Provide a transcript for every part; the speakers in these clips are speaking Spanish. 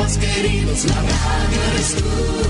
más queridos, la radio eres tú.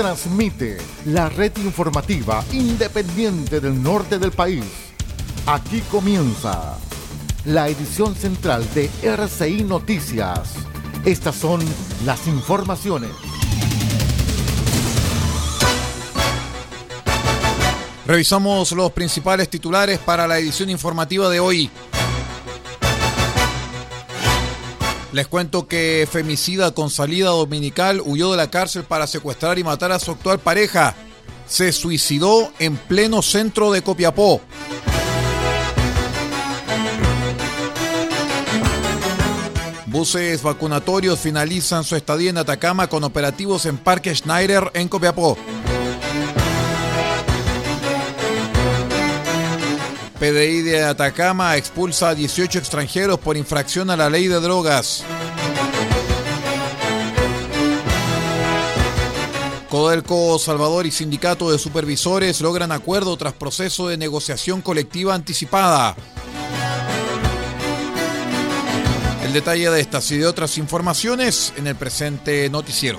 transmite la red informativa independiente del norte del país. Aquí comienza la edición central de RCI Noticias. Estas son las informaciones. Revisamos los principales titulares para la edición informativa de hoy. Les cuento que femicida con salida dominical huyó de la cárcel para secuestrar y matar a su actual pareja. Se suicidó en pleno centro de Copiapó. Buses vacunatorios finalizan su estadía en Atacama con operativos en Parque Schneider en Copiapó. PDI de Atacama expulsa a 18 extranjeros por infracción a la ley de drogas. Codelco Salvador y Sindicato de Supervisores logran acuerdo tras proceso de negociación colectiva anticipada. El detalle de estas y de otras informaciones en el presente noticiero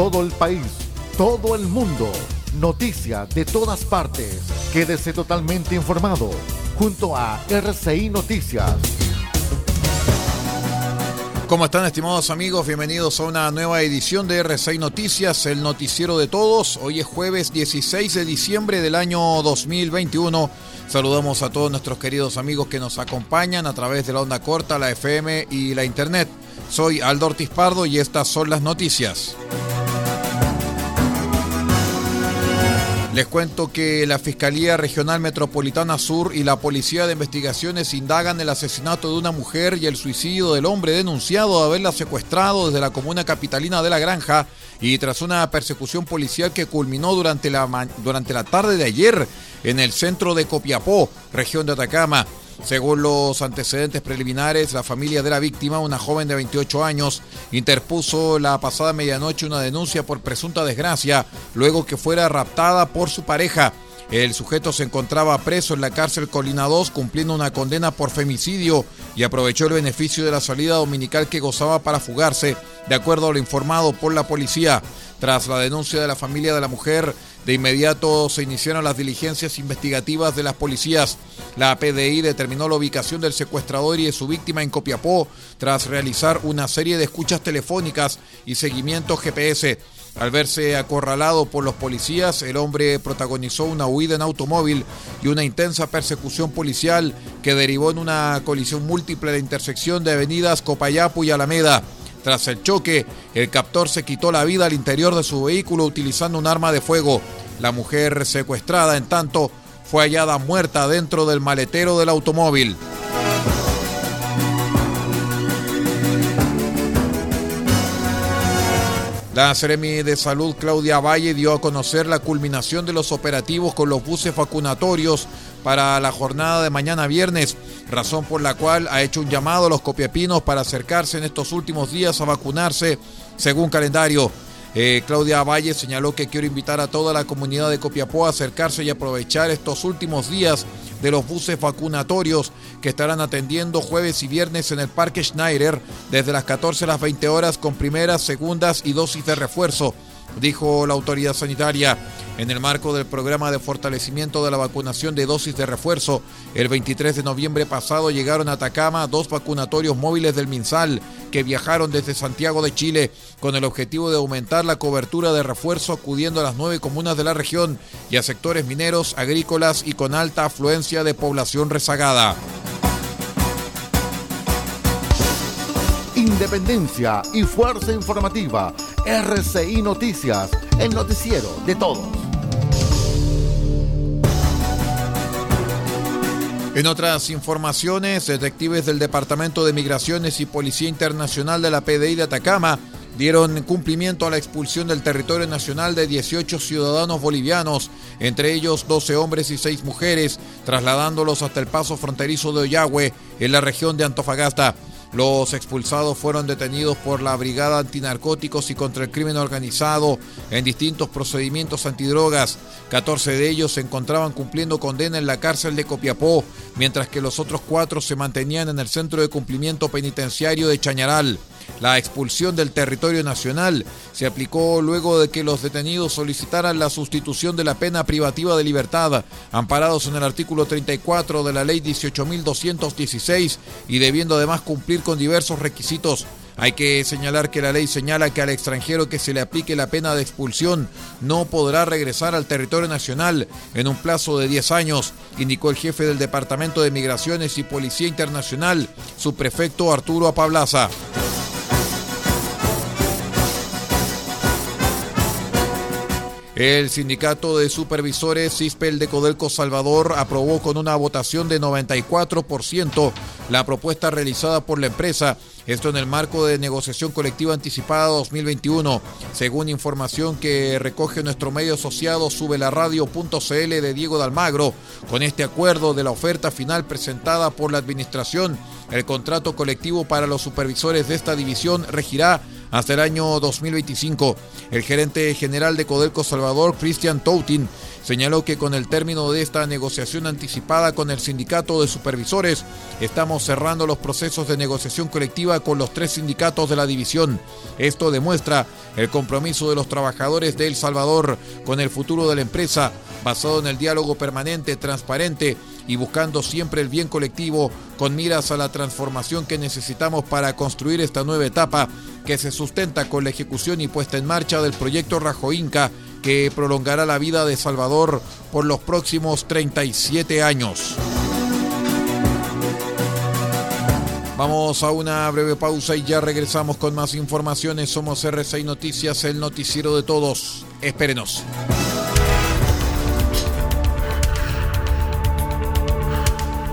todo el país, todo el mundo, noticias de todas partes. Quédese totalmente informado junto a RCI Noticias. ¿Cómo están estimados amigos? Bienvenidos a una nueva edición de RCI Noticias, el noticiero de todos. Hoy es jueves 16 de diciembre del año 2021. Saludamos a todos nuestros queridos amigos que nos acompañan a través de la onda corta, la FM y la Internet. Soy Aldo Ortiz Pardo y estas son las noticias. Les cuento que la Fiscalía Regional Metropolitana Sur y la Policía de Investigaciones indagan el asesinato de una mujer y el suicidio del hombre denunciado de haberla secuestrado desde la comuna capitalina de La Granja y tras una persecución policial que culminó durante la, durante la tarde de ayer en el centro de Copiapó, región de Atacama. Según los antecedentes preliminares, la familia de la víctima, una joven de 28 años, interpuso la pasada medianoche una denuncia por presunta desgracia luego que fuera raptada por su pareja. El sujeto se encontraba preso en la cárcel Colina 2 cumpliendo una condena por femicidio y aprovechó el beneficio de la salida dominical que gozaba para fugarse, de acuerdo a lo informado por la policía. Tras la denuncia de la familia de la mujer, de inmediato se iniciaron las diligencias investigativas de las policías. La PDI determinó la ubicación del secuestrador y de su víctima en Copiapó tras realizar una serie de escuchas telefónicas y seguimiento GPS. Al verse acorralado por los policías, el hombre protagonizó una huida en automóvil y una intensa persecución policial que derivó en una colisión múltiple de intersección de avenidas Copayapu y Alameda. Tras el choque, el captor se quitó la vida al interior de su vehículo utilizando un arma de fuego. La mujer secuestrada, en tanto, fue hallada muerta dentro del maletero del automóvil. La Seremi de Salud Claudia Valle dio a conocer la culminación de los operativos con los buses vacunatorios para la jornada de mañana viernes, razón por la cual ha hecho un llamado a los copiapinos para acercarse en estos últimos días a vacunarse según calendario. Eh, Claudia Valle señaló que quiero invitar a toda la comunidad de Copiapó a acercarse y aprovechar estos últimos días de los buses vacunatorios que estarán atendiendo jueves y viernes en el Parque Schneider desde las 14 a las 20 horas con primeras, segundas y dosis de refuerzo dijo la autoridad sanitaria. En el marco del programa de fortalecimiento de la vacunación de dosis de refuerzo, el 23 de noviembre pasado llegaron a Atacama dos vacunatorios móviles del MinSal que viajaron desde Santiago de Chile con el objetivo de aumentar la cobertura de refuerzo acudiendo a las nueve comunas de la región y a sectores mineros, agrícolas y con alta afluencia de población rezagada. Independencia y fuerza informativa. RCI Noticias, el noticiero de todos. En otras informaciones, detectives del Departamento de Migraciones y Policía Internacional de la PDI de Atacama dieron cumplimiento a la expulsión del territorio nacional de 18 ciudadanos bolivianos, entre ellos 12 hombres y 6 mujeres, trasladándolos hasta el paso fronterizo de Oyagüe, en la región de Antofagasta. Los expulsados fueron detenidos por la Brigada Antinarcóticos y contra el Crimen Organizado en distintos procedimientos antidrogas. 14 de ellos se encontraban cumpliendo condena en la cárcel de Copiapó, mientras que los otros cuatro se mantenían en el Centro de Cumplimiento Penitenciario de Chañaral. La expulsión del territorio nacional se aplicó luego de que los detenidos solicitaran la sustitución de la pena privativa de libertad, amparados en el artículo 34 de la ley 18.216 y debiendo además cumplir con diversos requisitos. Hay que señalar que la ley señala que al extranjero que se le aplique la pena de expulsión no podrá regresar al territorio nacional en un plazo de 10 años, indicó el jefe del Departamento de Migraciones y Policía Internacional, su prefecto Arturo Apablaza. El sindicato de supervisores CISPEL de Codelco Salvador aprobó con una votación de 94% la propuesta realizada por la empresa, esto en el marco de negociación colectiva anticipada 2021, según información que recoge nuestro medio asociado subelaradio.cl de Diego Dalmagro. Con este acuerdo de la oferta final presentada por la administración, el contrato colectivo para los supervisores de esta división regirá hasta el año 2025. El gerente general de Codelco Salvador, Christian Toutin, señaló que con el término de esta negociación anticipada con el sindicato de supervisores, estamos cerrando los procesos de negociación colectiva con los tres sindicatos de la división. Esto demuestra el compromiso de los trabajadores de El Salvador con el futuro de la empresa, basado en el diálogo permanente, transparente y buscando siempre el bien colectivo con miras a la transformación que necesitamos para construir esta nueva etapa que se sustenta con la ejecución y puesta en marcha del proyecto Rajo Inca que prolongará la vida de Salvador por los próximos 37 años. Vamos a una breve pausa y ya regresamos con más informaciones. Somos R6 Noticias, el noticiero de todos. Espérenos.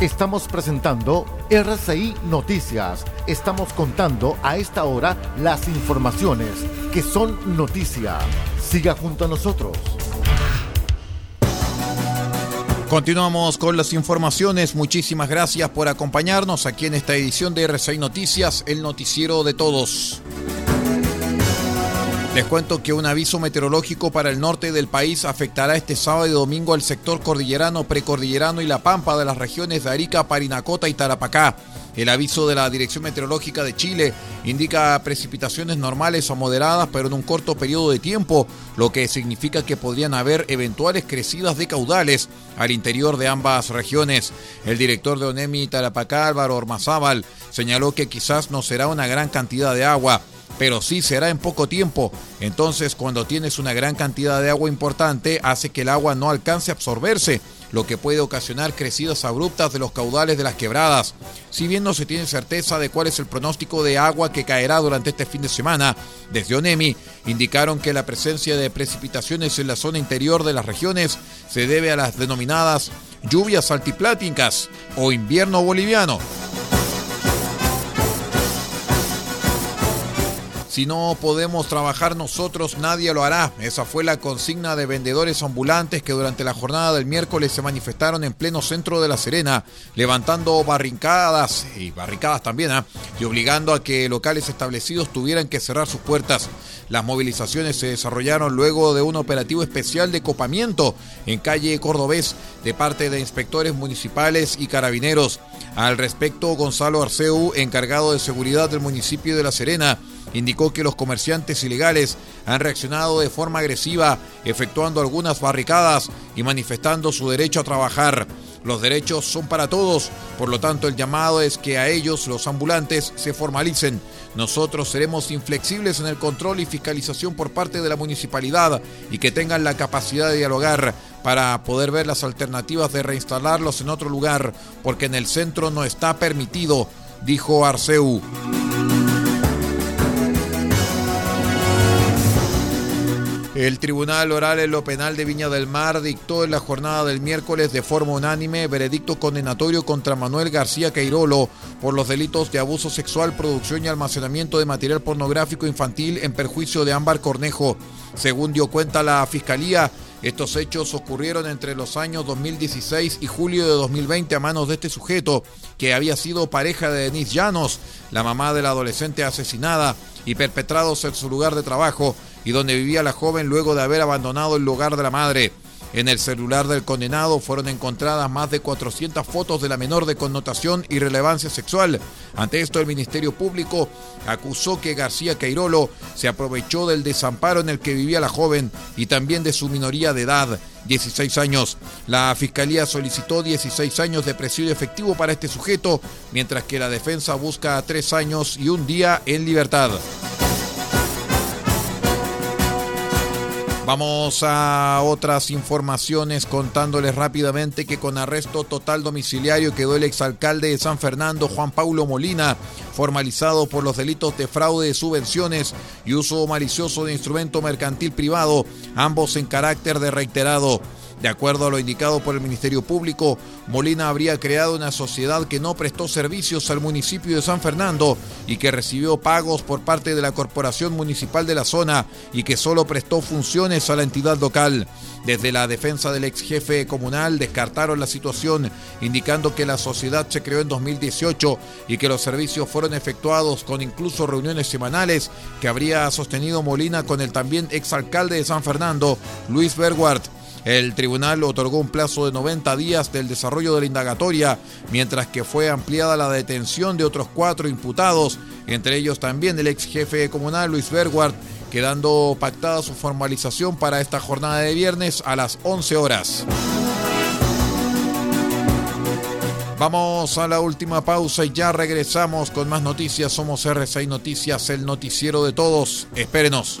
Estamos presentando RCI Noticias. Estamos contando a esta hora las informaciones que son noticia. Siga junto a nosotros. Continuamos con las informaciones. Muchísimas gracias por acompañarnos aquí en esta edición de RCI Noticias, el noticiero de todos. Les cuento que un aviso meteorológico para el norte del país afectará este sábado y domingo al sector cordillerano, precordillerano y la pampa de las regiones de Arica, Parinacota y Tarapacá. El aviso de la Dirección Meteorológica de Chile indica precipitaciones normales o moderadas, pero en un corto periodo de tiempo, lo que significa que podrían haber eventuales crecidas de caudales al interior de ambas regiones. El director de ONEMI Tarapacá, Álvaro Ormazábal, señaló que quizás no será una gran cantidad de agua pero sí será en poco tiempo. Entonces, cuando tienes una gran cantidad de agua importante, hace que el agua no alcance a absorberse, lo que puede ocasionar crecidas abruptas de los caudales de las quebradas. Si bien no se tiene certeza de cuál es el pronóstico de agua que caerá durante este fin de semana, desde ONEMI indicaron que la presencia de precipitaciones en la zona interior de las regiones se debe a las denominadas lluvias altipláticas o invierno boliviano. Si no podemos trabajar nosotros, nadie lo hará. Esa fue la consigna de vendedores ambulantes que durante la jornada del miércoles se manifestaron en pleno centro de La Serena, levantando barricadas y barricadas también, ¿ah? y obligando a que locales establecidos tuvieran que cerrar sus puertas. Las movilizaciones se desarrollaron luego de un operativo especial de copamiento en calle Cordobés de parte de inspectores municipales y carabineros. Al respecto, Gonzalo Arceu, encargado de seguridad del municipio de La Serena, indicó que los comerciantes ilegales han reaccionado de forma agresiva, efectuando algunas barricadas y manifestando su derecho a trabajar. Los derechos son para todos, por lo tanto el llamado es que a ellos, los ambulantes, se formalicen. Nosotros seremos inflexibles en el control y fiscalización por parte de la municipalidad y que tengan la capacidad de dialogar para poder ver las alternativas de reinstalarlos en otro lugar, porque en el centro no está permitido, dijo Arceu. El Tribunal Oral en lo Penal de Viña del Mar dictó en la jornada del miércoles de forma unánime veredicto condenatorio contra Manuel García Queirolo por los delitos de abuso sexual, producción y almacenamiento de material pornográfico infantil en perjuicio de Ámbar Cornejo. Según dio cuenta la Fiscalía, estos hechos ocurrieron entre los años 2016 y julio de 2020 a manos de este sujeto, que había sido pareja de Denise Llanos, la mamá de la adolescente asesinada, y perpetrados en su lugar de trabajo y donde vivía la joven luego de haber abandonado el lugar de la madre. En el celular del condenado fueron encontradas más de 400 fotos de la menor de connotación y relevancia sexual. Ante esto, el Ministerio Público acusó que García Queirolo se aprovechó del desamparo en el que vivía la joven y también de su minoría de edad, 16 años. La Fiscalía solicitó 16 años de presidio efectivo para este sujeto, mientras que la defensa busca 3 años y un día en libertad. Vamos a otras informaciones contándoles rápidamente que con arresto total domiciliario quedó el exalcalde de San Fernando, Juan Paulo Molina, formalizado por los delitos de fraude de subvenciones y uso malicioso de instrumento mercantil privado, ambos en carácter de reiterado. De acuerdo a lo indicado por el Ministerio Público, Molina habría creado una sociedad que no prestó servicios al municipio de San Fernando y que recibió pagos por parte de la Corporación Municipal de la zona y que solo prestó funciones a la entidad local. Desde la defensa del ex jefe comunal descartaron la situación, indicando que la sociedad se creó en 2018 y que los servicios fueron efectuados con incluso reuniones semanales que habría sostenido Molina con el también exalcalde de San Fernando, Luis Berguart. El tribunal otorgó un plazo de 90 días del desarrollo de la indagatoria, mientras que fue ampliada la detención de otros cuatro imputados, entre ellos también el ex jefe comunal Luis Berguard, quedando pactada su formalización para esta jornada de viernes a las 11 horas. Vamos a la última pausa y ya regresamos con más noticias. Somos R6 Noticias, el noticiero de todos. Espérenos.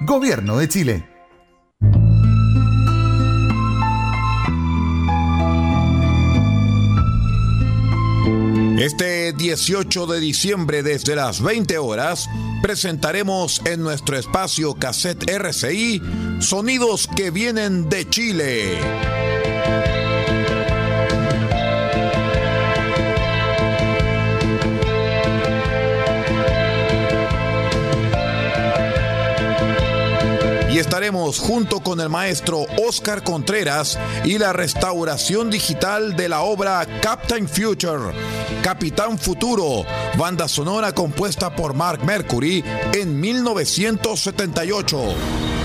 Gobierno de Chile. Este 18 de diciembre desde las 20 horas presentaremos en nuestro espacio Cassette RCI Sonidos que vienen de Chile. Estaremos junto con el maestro Oscar Contreras y la restauración digital de la obra Captain Future, Capitán Futuro, banda sonora compuesta por Mark Mercury en 1978.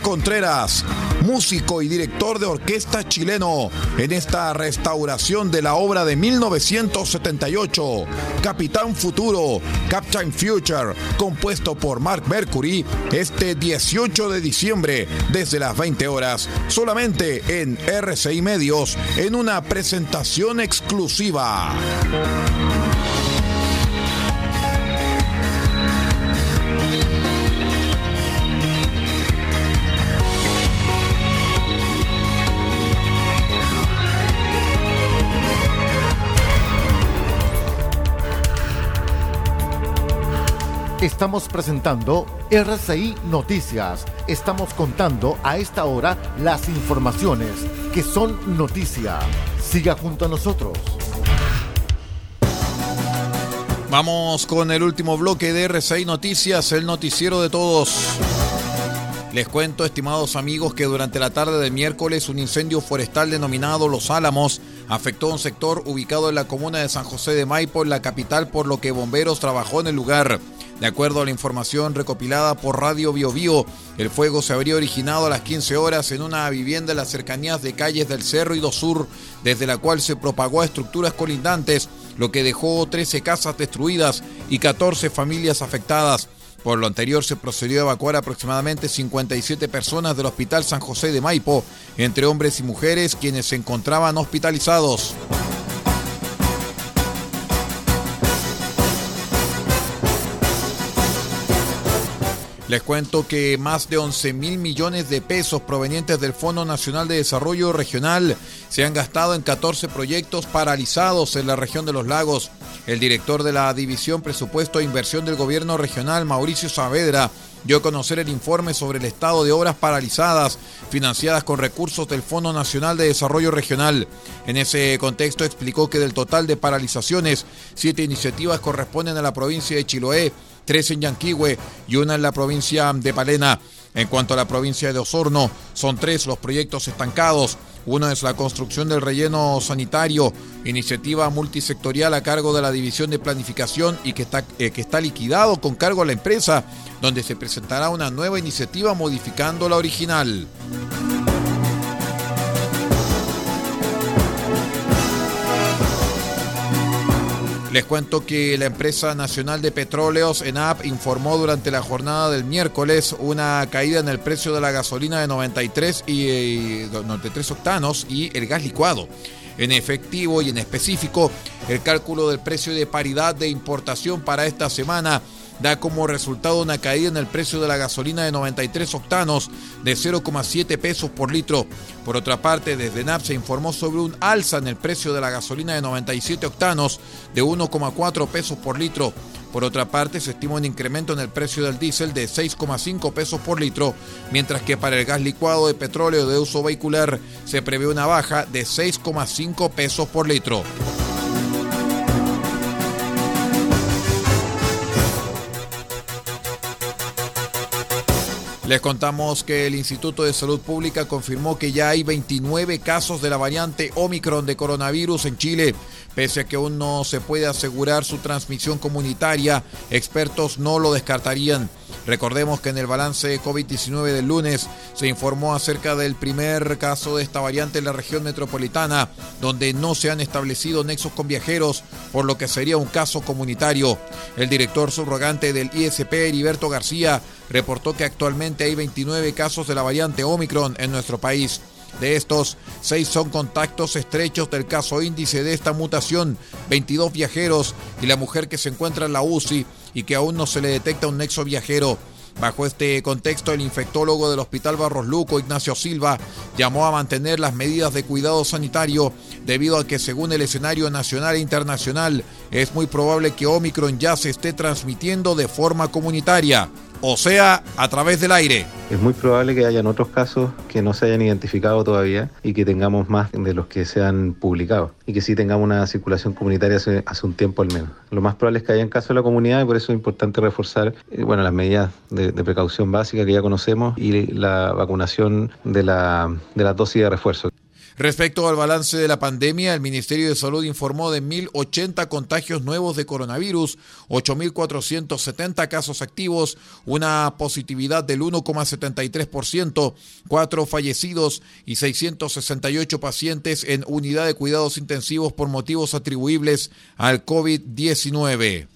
Contreras, músico y director de orquesta chileno, en esta restauración de la obra de 1978, Capitán Futuro, Captain Future, compuesto por Mark Mercury, este 18 de diciembre, desde las 20 horas, solamente en RCI Medios, en una presentación exclusiva. Estamos presentando RCI Noticias. Estamos contando a esta hora las informaciones que son noticia. Siga junto a nosotros. Vamos con el último bloque de RCI Noticias, el noticiero de todos. Les cuento, estimados amigos, que durante la tarde del miércoles un incendio forestal denominado Los Álamos afectó un sector ubicado en la comuna de San José de Maipo, en la capital, por lo que bomberos trabajó en el lugar. De acuerdo a la información recopilada por Radio Bio Bio, el fuego se habría originado a las 15 horas en una vivienda en las cercanías de calles del Cerro y do Sur, desde la cual se propagó a estructuras colindantes, lo que dejó 13 casas destruidas y 14 familias afectadas. Por lo anterior se procedió a evacuar aproximadamente 57 personas del Hospital San José de Maipo, entre hombres y mujeres quienes se encontraban hospitalizados. Les cuento que más de 11 mil millones de pesos provenientes del Fondo Nacional de Desarrollo Regional se han gastado en 14 proyectos paralizados en la región de los lagos. El director de la División Presupuesto e Inversión del Gobierno Regional, Mauricio Saavedra, dio a conocer el informe sobre el estado de obras paralizadas financiadas con recursos del Fondo Nacional de Desarrollo Regional. En ese contexto explicó que del total de paralizaciones, siete iniciativas corresponden a la provincia de Chiloé, tres en Yanquihue y una en la provincia de Palena. En cuanto a la provincia de Osorno, son tres los proyectos estancados. Uno es la construcción del relleno sanitario, iniciativa multisectorial a cargo de la División de Planificación y que está, eh, que está liquidado con cargo a la empresa, donde se presentará una nueva iniciativa modificando la original. Les cuento que la empresa nacional de petróleos, ENAP, informó durante la jornada del miércoles una caída en el precio de la gasolina de 93 y 93 octanos y el gas licuado. En efectivo y en específico, el cálculo del precio de paridad de importación para esta semana da como resultado una caída en el precio de la gasolina de 93 octanos de 0,7 pesos por litro. Por otra parte, desde NAP se informó sobre un alza en el precio de la gasolina de 97 octanos de 1,4 pesos por litro. Por otra parte, se estima un incremento en el precio del diésel de 6,5 pesos por litro, mientras que para el gas licuado de petróleo de uso vehicular se prevé una baja de 6,5 pesos por litro. Les contamos que el Instituto de Salud Pública confirmó que ya hay 29 casos de la variante Omicron de coronavirus en Chile. Pese a que aún no se puede asegurar su transmisión comunitaria, expertos no lo descartarían. Recordemos que en el balance COVID-19 del lunes se informó acerca del primer caso de esta variante en la región metropolitana, donde no se han establecido nexos con viajeros, por lo que sería un caso comunitario. El director subrogante del ISP, Heriberto García, reportó que actualmente hay 29 casos de la variante Omicron en nuestro país. De estos, seis son contactos estrechos del caso índice de esta mutación, 22 viajeros y la mujer que se encuentra en la UCI y que aún no se le detecta un nexo viajero. Bajo este contexto, el infectólogo del Hospital Barros Luco, Ignacio Silva, llamó a mantener las medidas de cuidado sanitario debido a que según el escenario nacional e internacional es muy probable que Omicron ya se esté transmitiendo de forma comunitaria o sea, a través del aire. Es muy probable que hayan otros casos que no se hayan identificado todavía y que tengamos más de los que se han publicado y que sí tengamos una circulación comunitaria hace, un tiempo al menos. Lo más probable es que hayan casos en la comunidad y por eso es importante reforzar eh, bueno, las medidas de, precaución básicas que ya conocemos y la vacunación de, la, de las dosis de refuerzo. Respecto al balance de la pandemia, el Ministerio de Salud informó de 1.080 contagios nuevos de coronavirus, 8.470 casos activos, una positividad del 1,73%, cuatro fallecidos y 668 pacientes en unidad de cuidados intensivos por motivos atribuibles al COVID-19.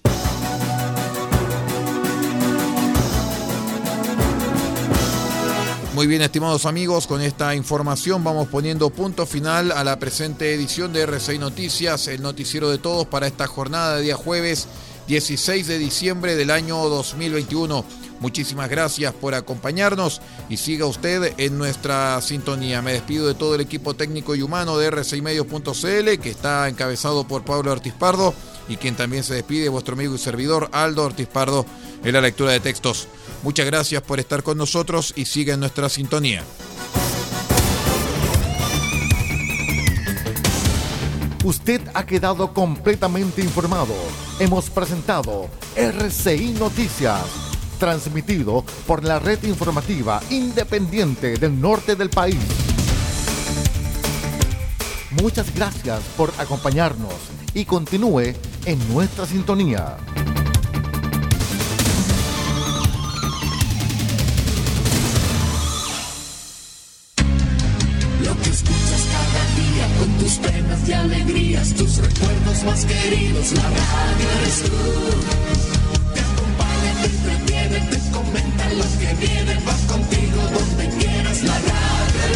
Muy bien, estimados amigos, con esta información vamos poniendo punto final a la presente edición de R6 Noticias, el noticiero de todos para esta jornada de día jueves 16 de diciembre del año 2021. Muchísimas gracias por acompañarnos y siga usted en nuestra sintonía. Me despido de todo el equipo técnico y humano de R6medios.cl que está encabezado por Pablo Ortiz Pardo y quien también se despide, vuestro amigo y servidor Aldo Ortiz Pardo en la lectura de textos. Muchas gracias por estar con nosotros y siga en nuestra sintonía. Usted ha quedado completamente informado. Hemos presentado RCI Noticias, transmitido por la red informativa independiente del norte del país. Muchas gracias por acompañarnos y continúe en nuestra sintonía. tus penas y alegrías, tus recuerdos más queridos. La radio eres tú. Te acompaña, te entretiene, te comenta los que vienen, va contigo donde